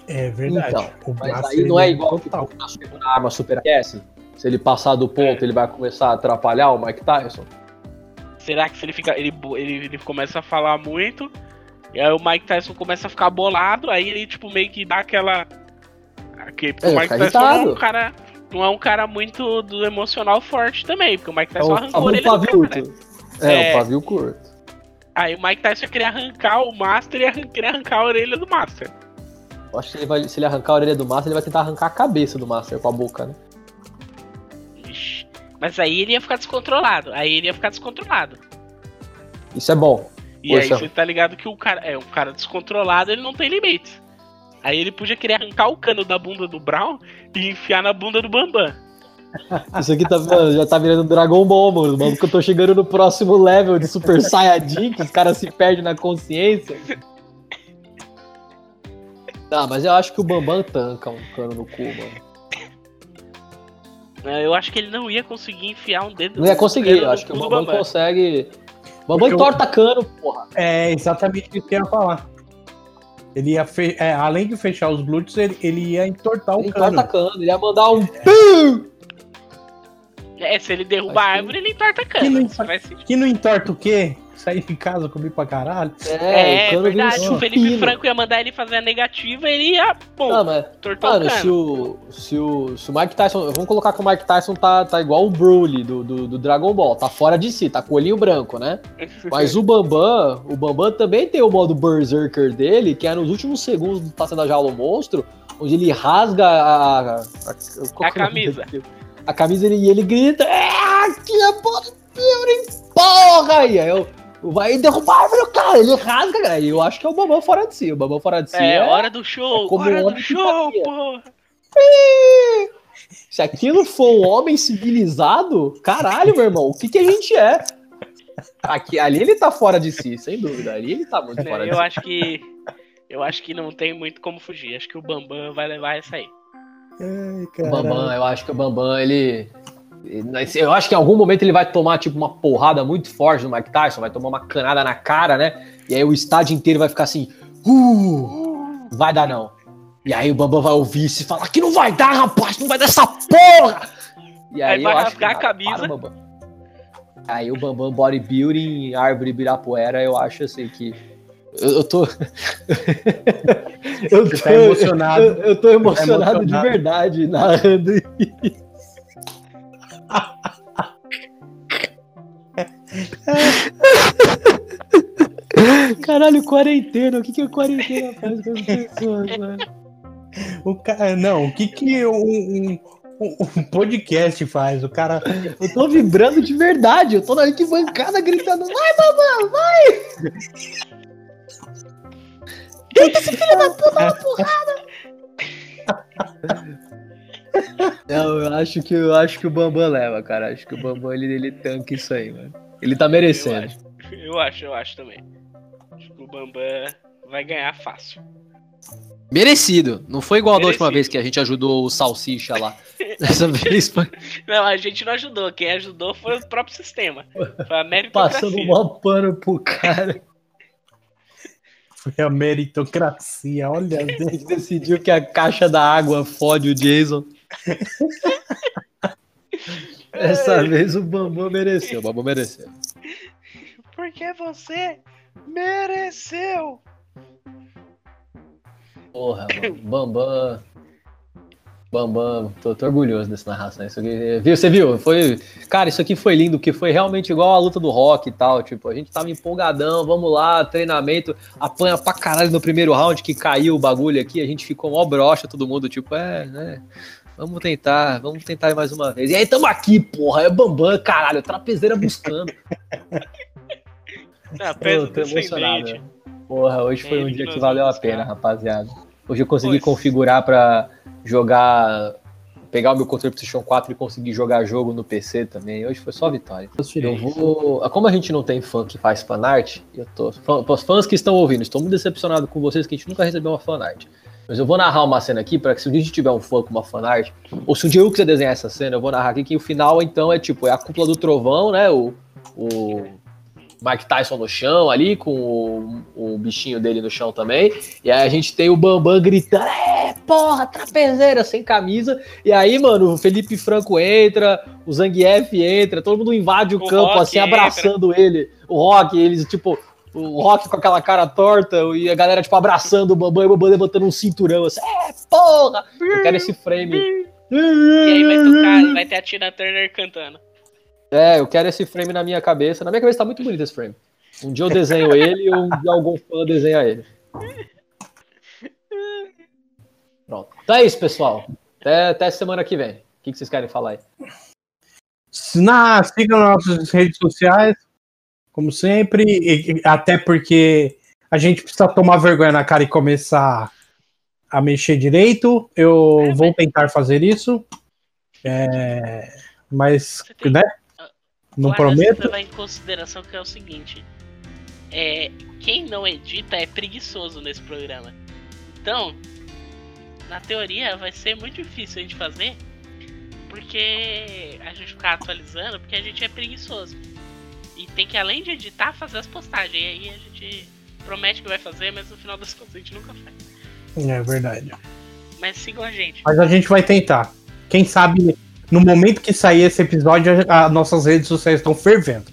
É verdade. Então, o Mas Blaster, aí não é ele igual total. que a segunda arma superaquece. Se ele passar do ponto, ele vai começar a atrapalhar o Mike Tyson. Será que se ele fica. Ele, bo- ele, ele começa a falar muito. E aí o Mike Tyson começa a ficar bolado, aí ele tipo meio que dá aquela. Porque É, o Mike Tyson não é um cara. Não é um cara muito do emocional forte também, porque o Mike É Tyson o arrancou a famoso orelha do pavio cara. curto. É, É. o pavio curto. Aí o Mike Tyson queria arrancar o Master e queria arrancar a orelha do Master. Eu acho que ele vai, se ele arrancar a orelha do Master, ele vai tentar arrancar a cabeça do Master com a boca, né? Ixi. Mas aí ele ia ficar descontrolado. Aí ele ia ficar descontrolado. Isso é bom. E aí Poxa. você tá ligado que o cara é um cara descontrolado, ele não tem limites. Aí ele podia querer arrancar o cano da bunda do Brown e enfiar na bunda do Bambam. (laughs) Isso aqui tá, já tá virando Dragon Ball, mano. Mano, que eu tô chegando no próximo level de Super Saiyajin, que os caras se perdem na consciência. Tá, mas eu acho que o Bambam tanca um cano no cu, mano. É, Eu acho que ele não ia conseguir enfiar um dedo Não ia conseguir, eu acho que o do Bambam consegue. Bambam Porque eu- entorta cano, porra. É exatamente isso que eu ia falar. Ele ia, fe- é, além de fechar os glúteos, ele, ele ia entortar o Ele cano. entorta cano, ele ia mandar um. É, se ele derrubar a que- árvore, ele entorta Que não cano. Faz sentido. Que não entorta o quê? Sair de casa, comer pra caralho. É, o cano vira verdade. um O Felipe pino. Franco ia mandar ele fazer a negativa ele ia. Bom, Não, mas Mano, o se o, se o. Se o Mike Tyson. Vamos colocar que o Mike Tyson tá, tá igual o Broly do, do, do Dragon Ball. Tá fora de si, tá com o olhinho branco, né? (laughs) Mas o Bambam, o Bambam também tem o modo Berserker dele, que é nos últimos segundos do Taça da Jaula Monstro, onde ele rasga a. A, a- A que é o camisa. A camisa ele- e ele grita: É, aqui é bodybuilding, porra! E aí eu. Vai derrubar a árvore, do cara, ele rasga, cara. E eu acho que é o Bambam fora de si. O Bambam fora de si É, é. hora do show, é como hora um do show, porra. Se aquilo for um homem civilizado, caralho, meu irmão, o que, que a gente é? Aqui, ali ele tá fora de si, sem dúvida. Ali ele tá muito fora de Eu si. acho que. Eu acho que não tem muito como fugir. Acho que o Bambam vai levar essa aí. Ai, o Bambam, eu acho que o Bambam, ele. Eu acho que em algum momento ele vai tomar tipo uma porrada muito forte no Mike Tyson, vai tomar uma canada na cara, né? E aí o estádio inteiro vai ficar assim, uh, vai dar não. E aí o Bambam vai ouvir isso e falar que não vai dar, rapaz, não vai dar essa porra! E aí, aí vai rasgar a camisa. Para, aí o Bambam Bodybuilding, Árvore Ibirapuera, eu acho assim que. Eu, eu tô. (laughs) eu tô tá emocionado. Eu, eu tô emocionado, tá emocionado de verdade narrando isso. Caralho, quarentena. O que, que a quarentena faz com as pessoas, mano? O cara, não, o que que um, um, um, podcast faz? O cara. Eu tô vibrando de verdade. Eu tô na arquibancada gritando: vai, mamãe, vai! Deita esse filho da puta na porrada! (laughs) Não, eu acho que eu acho que o Bambam leva, cara. Acho que o Bambam ele, ele tanca isso aí, mano. Ele tá merecendo. Eu acho, eu acho, eu acho também. Acho que o Bambam vai ganhar fácil. Merecido. Não foi igual Merecido. da última vez que a gente ajudou o Salsicha lá. (laughs) Dessa vez foi. Não, a gente não ajudou. Quem ajudou foi o próprio sistema. Foi a meritocracia. Passando um pano pro cara. (laughs) Foi a meritocracia, olha. (laughs) A gente decidiu que a caixa da água fode o Jason. (laughs) Essa vez o Bambam mereceu, o Bambam mereceu. Porque você mereceu. Porra, mano. Bambam. Bambam, tô, tô, orgulhoso dessa narração. Isso aqui, viu? Você viu? Foi, cara, isso aqui foi lindo, que foi realmente igual a luta do rock e tal. Tipo, a gente tava empolgadão, vamos lá, treinamento, apanha pra caralho no primeiro round que caiu o bagulho aqui, a gente ficou mó broxa, todo mundo, tipo, é, né? Vamos tentar, vamos tentar mais uma vez. E aí, tamo aqui, porra. É Bambam, caralho. Trapezeira buscando. Ah, Pô, tô emocionado. Porra, hoje foi um dia que valeu a pena, rapaziada. Hoje eu consegui pois. configurar pra jogar. Pegar o meu controle PlayStation 4 e conseguir jogar jogo no PC também. Hoje foi só vitória. Eu vou. Como a gente não tem fã que faz fanart, eu tô. Os fãs que estão ouvindo, estou muito decepcionado com vocês que a gente nunca recebeu uma fanart. Mas eu vou narrar uma cena aqui para que se um dia a gente tiver um fã com uma fanart, ou se um dia eu quiser desenhar essa cena, eu vou narrar aqui que o final então é tipo, é a cúpula do trovão, né? O, o Mike Tyson no chão ali, com o, o, bichinho dele no chão também. E aí a gente tem o Bambam gritando, é, porra, trapezeira, sem camisa. E aí, mano, o Felipe Franco entra, o Zangief entra, todo mundo invade o, o campo, assim, entra. abraçando ele. O Rock, eles, tipo, o Rock com aquela cara torta e a galera, tipo, abraçando o Bambam e o Bambam levantando um cinturão, assim, é, porra! Eu quero esse frame. E aí vai tocar, vai ter a Tina Turner cantando. É, eu quero esse frame na minha cabeça. Na minha cabeça tá muito bonito esse frame. Um dia eu desenho ele ou um dia algum fã desenha ele. Pronto. Então é isso, pessoal. Até, até semana que vem. O que, que vocês querem falar aí? Na, sigam nossas redes sociais como sempre, e, até porque a gente precisa tomar vergonha na cara e começar a mexer direito. Eu é, vou tentar fazer isso, é, mas, tem... né? Não Agora, prometo. Levar em consideração que é o seguinte: é, quem não edita é preguiçoso nesse programa. Então, na teoria, vai ser muito difícil a gente fazer, porque a gente ficar atualizando, porque a gente é preguiçoso. E tem que, além de editar, fazer as postagens. E aí a gente promete que vai fazer, mas no final das contas a gente nunca faz. É verdade. Mas sigam a gente. Mas a gente vai tentar. Quem sabe, no momento que sair esse episódio, as nossas redes sociais estão fervendo.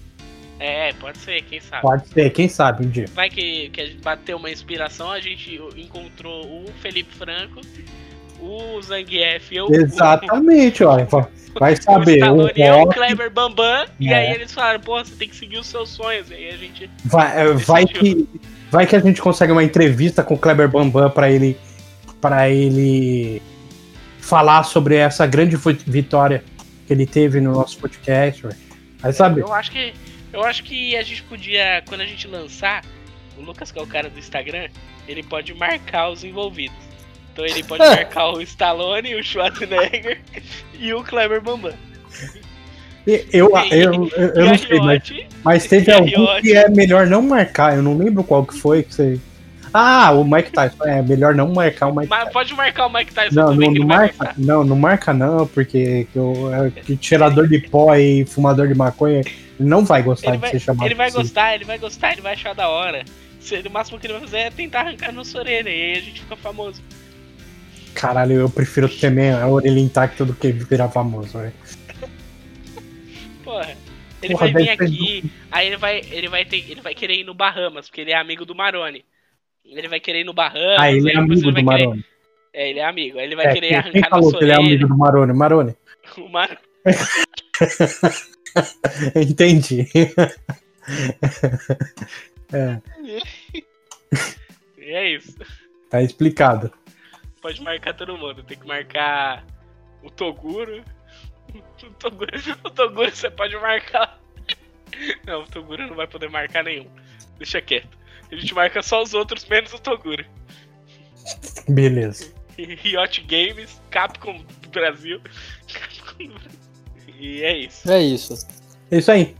É, pode ser, quem sabe. Pode ser, quem sabe um dia. Vai que, que a gente bateu uma inspiração, a gente encontrou o Felipe Franco, o Zangief eu. Exatamente, ó. Vai saber. O Stallone é o Kleber Bambam, é. e aí eles falaram, pô, você tem que seguir os seus sonhos. E aí a gente. Vai, é, vai, que, vai que a gente consegue uma entrevista com o Kleber Bambam para ele. para ele falar sobre essa grande vitória que ele teve no nosso podcast. Aí sabe. Eu acho que. Eu acho que a gente podia, quando a gente lançar, o Lucas, que é o cara do Instagram, ele pode marcar os envolvidos. Então ele pode (laughs) marcar o Stallone, o Schwarzenegger e o Kleber Bambam. Eu, eu, eu, eu não sei, mas, mas teve algum que é melhor não marcar. Eu não lembro qual que foi que você. Ah, o Mike Tyson. É melhor não marcar o Mike Mas Tyson. pode marcar o Mike Tyson Não, também, não, não marca, não, não marca não, porque o, é, que tirador de pó e fumador de maconha não vai gostar Ele de vai, ser chamado ele vai assim. gostar, ele vai gostar, ele vai achar da hora. O máximo que ele vai fazer é tentar arrancar nossa orelha e aí a gente fica famoso. Caralho, eu prefiro ter a orelha intacta do que virar famoso, velho. Porra. Ele Porra, vai vir aqui, aí ele vai, ele vai ter, ele vai querer ir no Bahamas, porque ele é amigo do Maroni. Ele vai querer ir no Bahamas, Ah, ele é amigo vai do querer- Maroni. É, ele é amigo. Aí ele vai É, querer quem, arrancar quem falou que ele é amigo do Maroni? Maroni. (laughs) O. (laughs) Entendi. (laughs) é, E é isso. tá explicado. Pode marcar todo mundo. Tem que marcar o Toguro. (laughs) O Toguro, o Toguro você pode marcar. (laughs) Não, o Toguro não vai poder marcar nenhum. Deixa quieto. A gente marca só os outros, menos o Toguro. Beleza. Riot Games, Capcom do Brasil. Capcom do Brasil. E é isso. É isso. É isso aí.